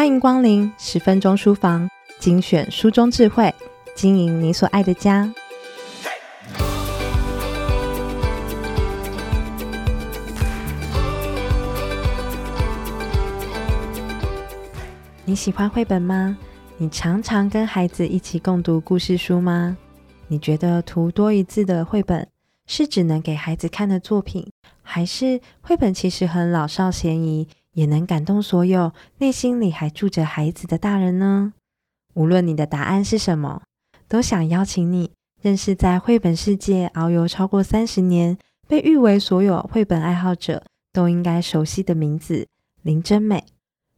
欢迎光临十分钟书房，精选书中智慧，经营你所爱的家。你喜欢绘本吗？你常常跟孩子一起共读故事书吗？你觉得图多一字的绘本是只能给孩子看的作品，还是绘本其实很老少咸宜，也能感动所有内心里还住着孩子的大人呢？无论你的答案是什么，都想邀请你认识在绘本世界遨游超过三十年，被誉为所有绘本爱好者都应该熟悉的名字——林真美。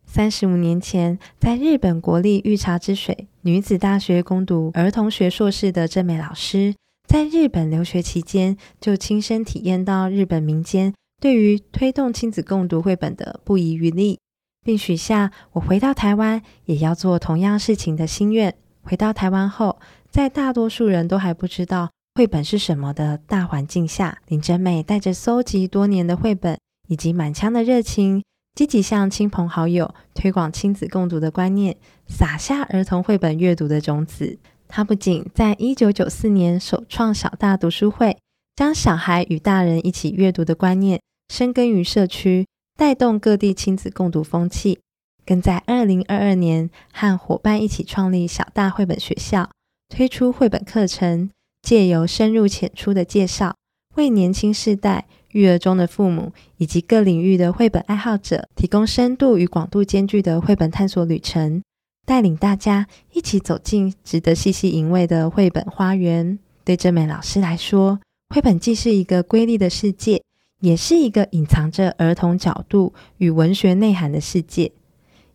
三十五年前，在日本国立御茶之水女子大学攻读儿童学硕士的真美老师，在日本留学期间就亲身体验到日本民间对于推动亲子共读绘本的不遗余力，并许下我回到台湾也要做同样事情的心愿。回到台湾后，在大多数人都还不知道绘本是什么的大环境下，林真美带着搜集多年的绘本以及满腔的热情。积极向亲朋好友推广亲子共读的观念，撒下儿童绘本阅读的种子。他不仅在一九九四年首创小大读书会，将小孩与大人一起阅读的观念深耕于社区，带动各地亲子共读风气，更在二零二二年和伙伴一起创立小大绘本学校，推出绘本课程，借由深入浅出的介绍，为年轻世代。育儿中的父母以及各领域的绘本爱好者，提供深度与广度兼具的绘本探索旅程，带领大家一起走进值得细细品味的绘本花园。对真美老师来说，绘本既是一个瑰丽的世界，也是一个隐藏着儿童角度与文学内涵的世界。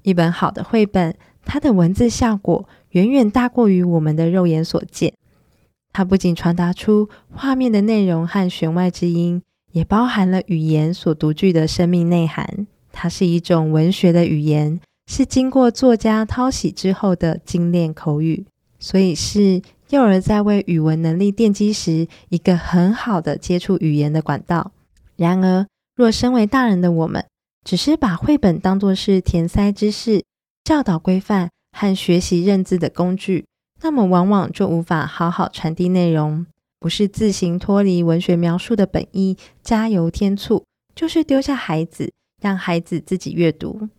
一本好的绘本，它的文字效果远远大过于我们的肉眼所见。它不仅传达出画面的内容和弦外之音。也包含了语言所独具的生命内涵，它是一种文学的语言，是经过作家淘洗之后的精炼口语，所以是幼儿在为语文能力奠基时一个很好的接触语言的管道。然而，若身为大人的我们，只是把绘本当作是填塞知识、教导规范和学习认字的工具，那么往往就无法好好传递内容。不是自行脱离文学描述的本意，加油添醋，就是丢下孩子，让孩子自己阅读。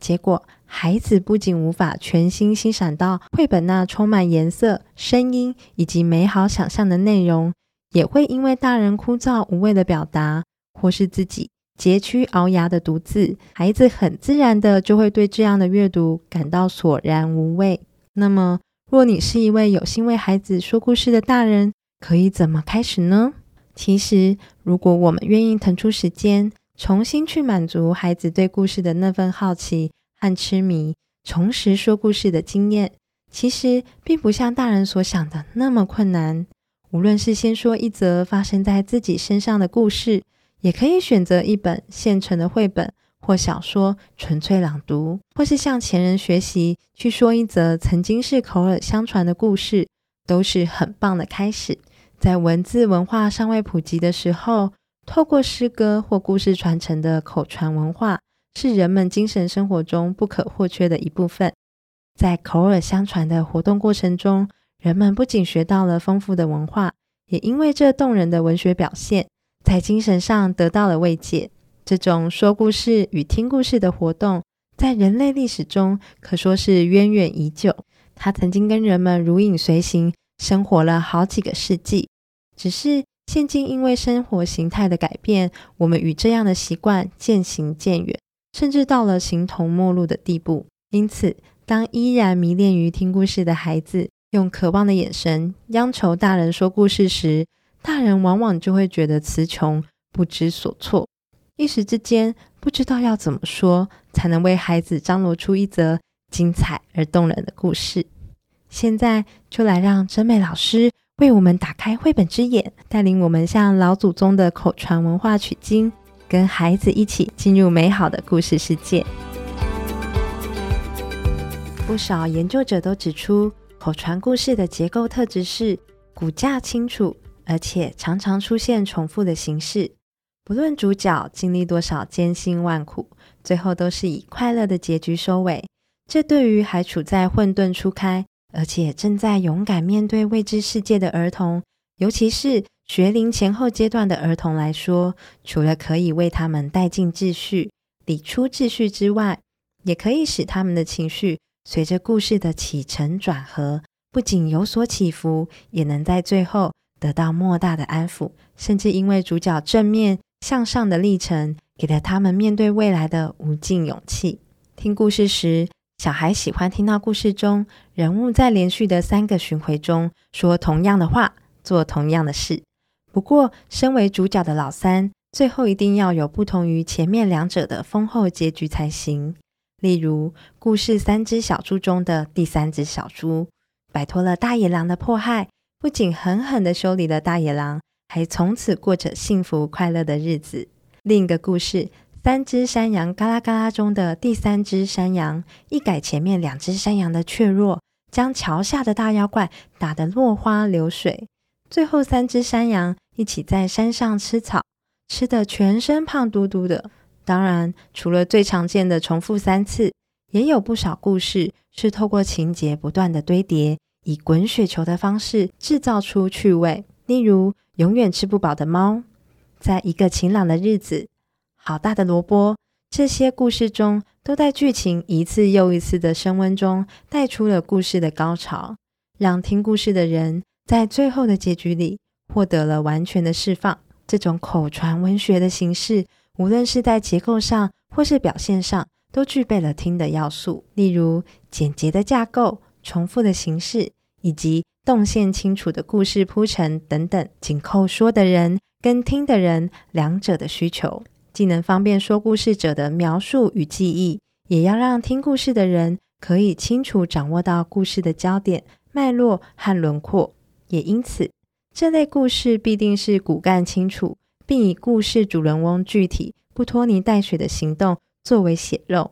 结果，孩子不仅无法全心欣赏到绘本那充满颜色、声音以及美好想象的内容，也会因为大人枯燥无味的表达，或是自己佶屈聱牙的独字，孩子很自然的就会对这样的阅读感到索然无味。那么，若你是一位有心为孩子说故事的大人，可以怎么开始呢？其实，如果我们愿意腾出时间，重新去满足孩子对故事的那份好奇和痴迷，重拾说故事的经验，其实并不像大人所想的那么困难。无论是先说一则发生在自己身上的故事，也可以选择一本现成的绘本或小说纯粹朗读，或是向前人学习去说一则曾经是口耳相传的故事，都是很棒的开始。在文字文化尚未普及的时候，透过诗歌或故事传承的口传文化，是人们精神生活中不可或缺的一部分。在口耳相传的活动过程中，人们不仅学到了丰富的文化，也因为这动人的文学表现，在精神上得到了慰藉。这种说故事与听故事的活动，在人类历史中可说是源远已久。它曾经跟人们如影随形。生活了好几个世纪，只是现今因为生活形态的改变，我们与这样的习惯渐行渐远，甚至到了形同陌路的地步。因此，当依然迷恋于听故事的孩子用渴望的眼神央求大人说故事时，大人往往就会觉得词穷，不知所措，一时之间不知道要怎么说才能为孩子张罗出一则精彩而动人的故事。现在就来让真美老师为我们打开绘本之眼，带领我们向老祖宗的口传文化取经，跟孩子一起进入美好的故事世界。不少研究者都指出，口传故事的结构特质是骨架清楚，而且常常出现重复的形式。不论主角经历多少艰辛万苦，最后都是以快乐的结局收尾。这对于还处在混沌初开，而且正在勇敢面对未知世界的儿童，尤其是学龄前后阶段的儿童来说，除了可以为他们带进秩序、理出秩序之外，也可以使他们的情绪随着故事的起承转合，不仅有所起伏，也能在最后得到莫大的安抚，甚至因为主角正面向上的历程，给了他们面对未来的无尽勇气。听故事时，小孩喜欢听到故事中人物在连续的三个巡回中说同样的话，做同样的事。不过，身为主角的老三，最后一定要有不同于前面两者的丰厚结局才行。例如，故事《三只小猪》中的第三只小猪，摆脱了大野狼的迫害，不仅狠狠地修理了大野狼，还从此过着幸福快乐的日子。另一个故事《三只山羊嘎啦嘎啦》中的第三只山羊，一改前面两只山羊的怯弱，将桥下的大妖怪打得落花流水。最后，三只山羊一起在山上吃草，吃得全身胖嘟嘟的。当然，除了最常见的重复三次，也有不少故事是透过情节不断的堆叠，以滚雪球的方式制造出趣味。例如，永远吃不饱的猫，在一个晴朗的日子，好大的萝卜。这些故事中，都在剧情一次又一次的升温中，带出了故事的高潮，让听故事的人在最后的结局里获得了完全的释放。这种口传文学的形式，无论是在结构上或是表现上，都具备了听的要素，例如简洁的架构、重复的形式，以及动线清楚的故事铺陈等等，紧扣说的人跟听的人两者的需求，既能方便说故事者的描述与记忆，也要让听故事的人可以清楚掌握到故事的焦点、脉络和轮廓。也因此，这类故事必定是骨干清楚。并以故事主人翁具体、不拖泥带水的行动作为血肉。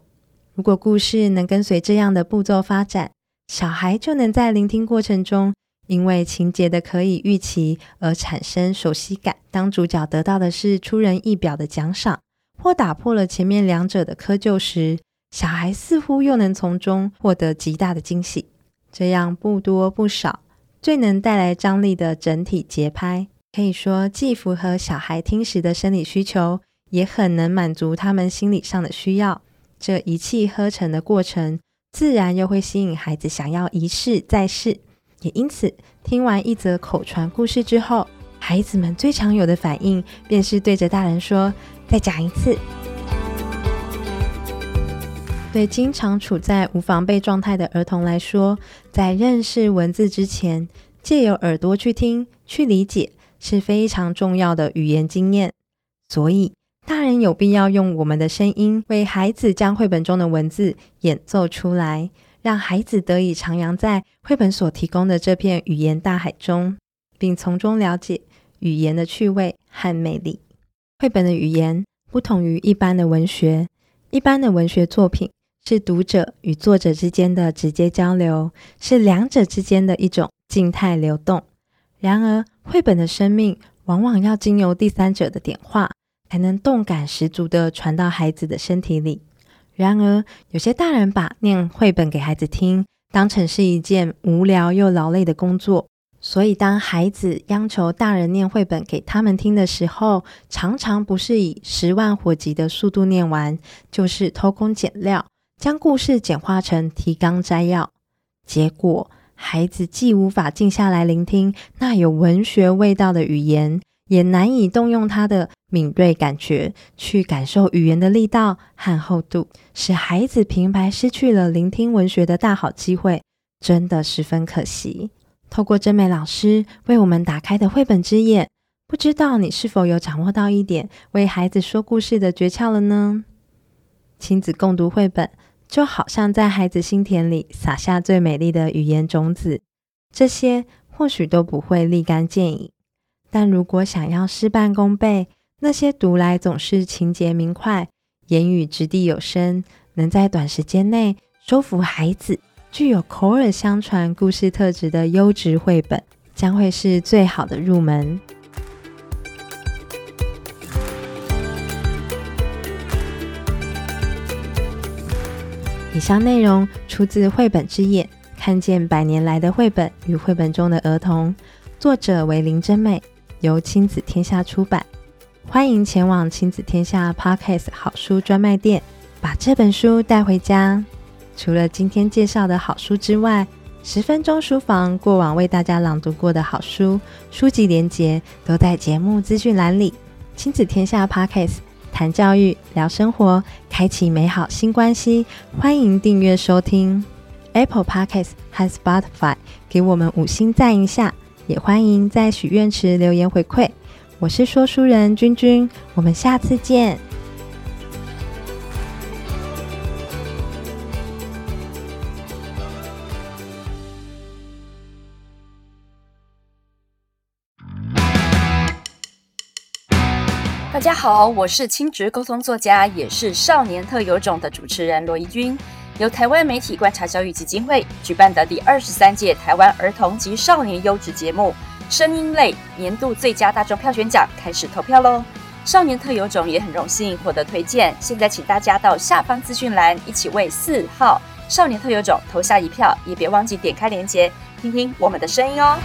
如果故事能跟随这样的步骤发展，小孩就能在聆听过程中，因为情节的可以预期而产生熟悉感。当主角得到的是出人意表的奖赏，或打破了前面两者的窠臼时，小孩似乎又能从中获得极大的惊喜。这样不多不少，最能带来张力的整体节拍。可以说，既符合小孩听时的生理需求，也很能满足他们心理上的需要。这一气呵成的过程，自然又会吸引孩子想要一试再试。也因此，听完一则口传故事之后，孩子们最常有的反应，便是对着大人说：“再讲一次。”对经常处在无防备状态的儿童来说，在认识文字之前，借由耳朵去听、去理解。是非常重要的语言经验，所以大人有必要用我们的声音为孩子将绘本中的文字演奏出来，让孩子得以徜徉在绘本所提供的这片语言大海中，并从中了解语言的趣味和魅力。绘本的语言不同于一般的文学，一般的文学作品是读者与作者之间的直接交流，是两者之间的一种静态流动。然而，绘本的生命往往要经由第三者的点化，才能动感十足地传到孩子的身体里。然而，有些大人把念绘本给孩子听当成是一件无聊又劳累的工作，所以当孩子央求大人念绘本给他们听的时候，常常不是以十万火急的速度念完，就是偷工减料，将故事简化成提纲摘要，结果。孩子既无法静下来聆听那有文学味道的语言，也难以动用他的敏锐感觉去感受语言的力道和厚度，使孩子平白失去了聆听文学的大好机会，真的十分可惜。透过真美老师为我们打开的绘本之眼，不知道你是否有掌握到一点为孩子说故事的诀窍了呢？亲子共读绘本。就好像在孩子心田里撒下最美丽的语言种子，这些或许都不会立竿见影，但如果想要事半功倍，那些读来总是情节明快、言语掷地有声，能在短时间内收服孩子、具有口耳相传故事特质的优质绘本，将会是最好的入门。以上内容出自绘本之眼，看见百年来的绘本与绘本中的儿童，作者为林真美，由亲子天下出版。欢迎前往亲子天下 Podcast 好书专卖店，把这本书带回家。除了今天介绍的好书之外，十分钟书房过往为大家朗读过的好书书籍连结都在节目资讯栏里。亲子天下 Podcast 谈教育、聊生活，开启美好新关系。欢迎订阅收听 Apple Podcast 和 Spotify，给我们五星赞一下。也欢迎在许愿池留言回馈。我是说书人君君，我们下次见。大家好，我是亲职沟通作家，也是少年特有种的主持人罗怡君，由台湾媒体观察教育基金会举办的第二十三届台湾儿童及少年优质节目。声音类年度最佳大众票选奖开始投票喽！少年特有种也很荣幸获得推荐。现在请大家到下方资讯栏一起为四号少年特有种投下一票，也别忘记点开链接，听听我们的声音哦。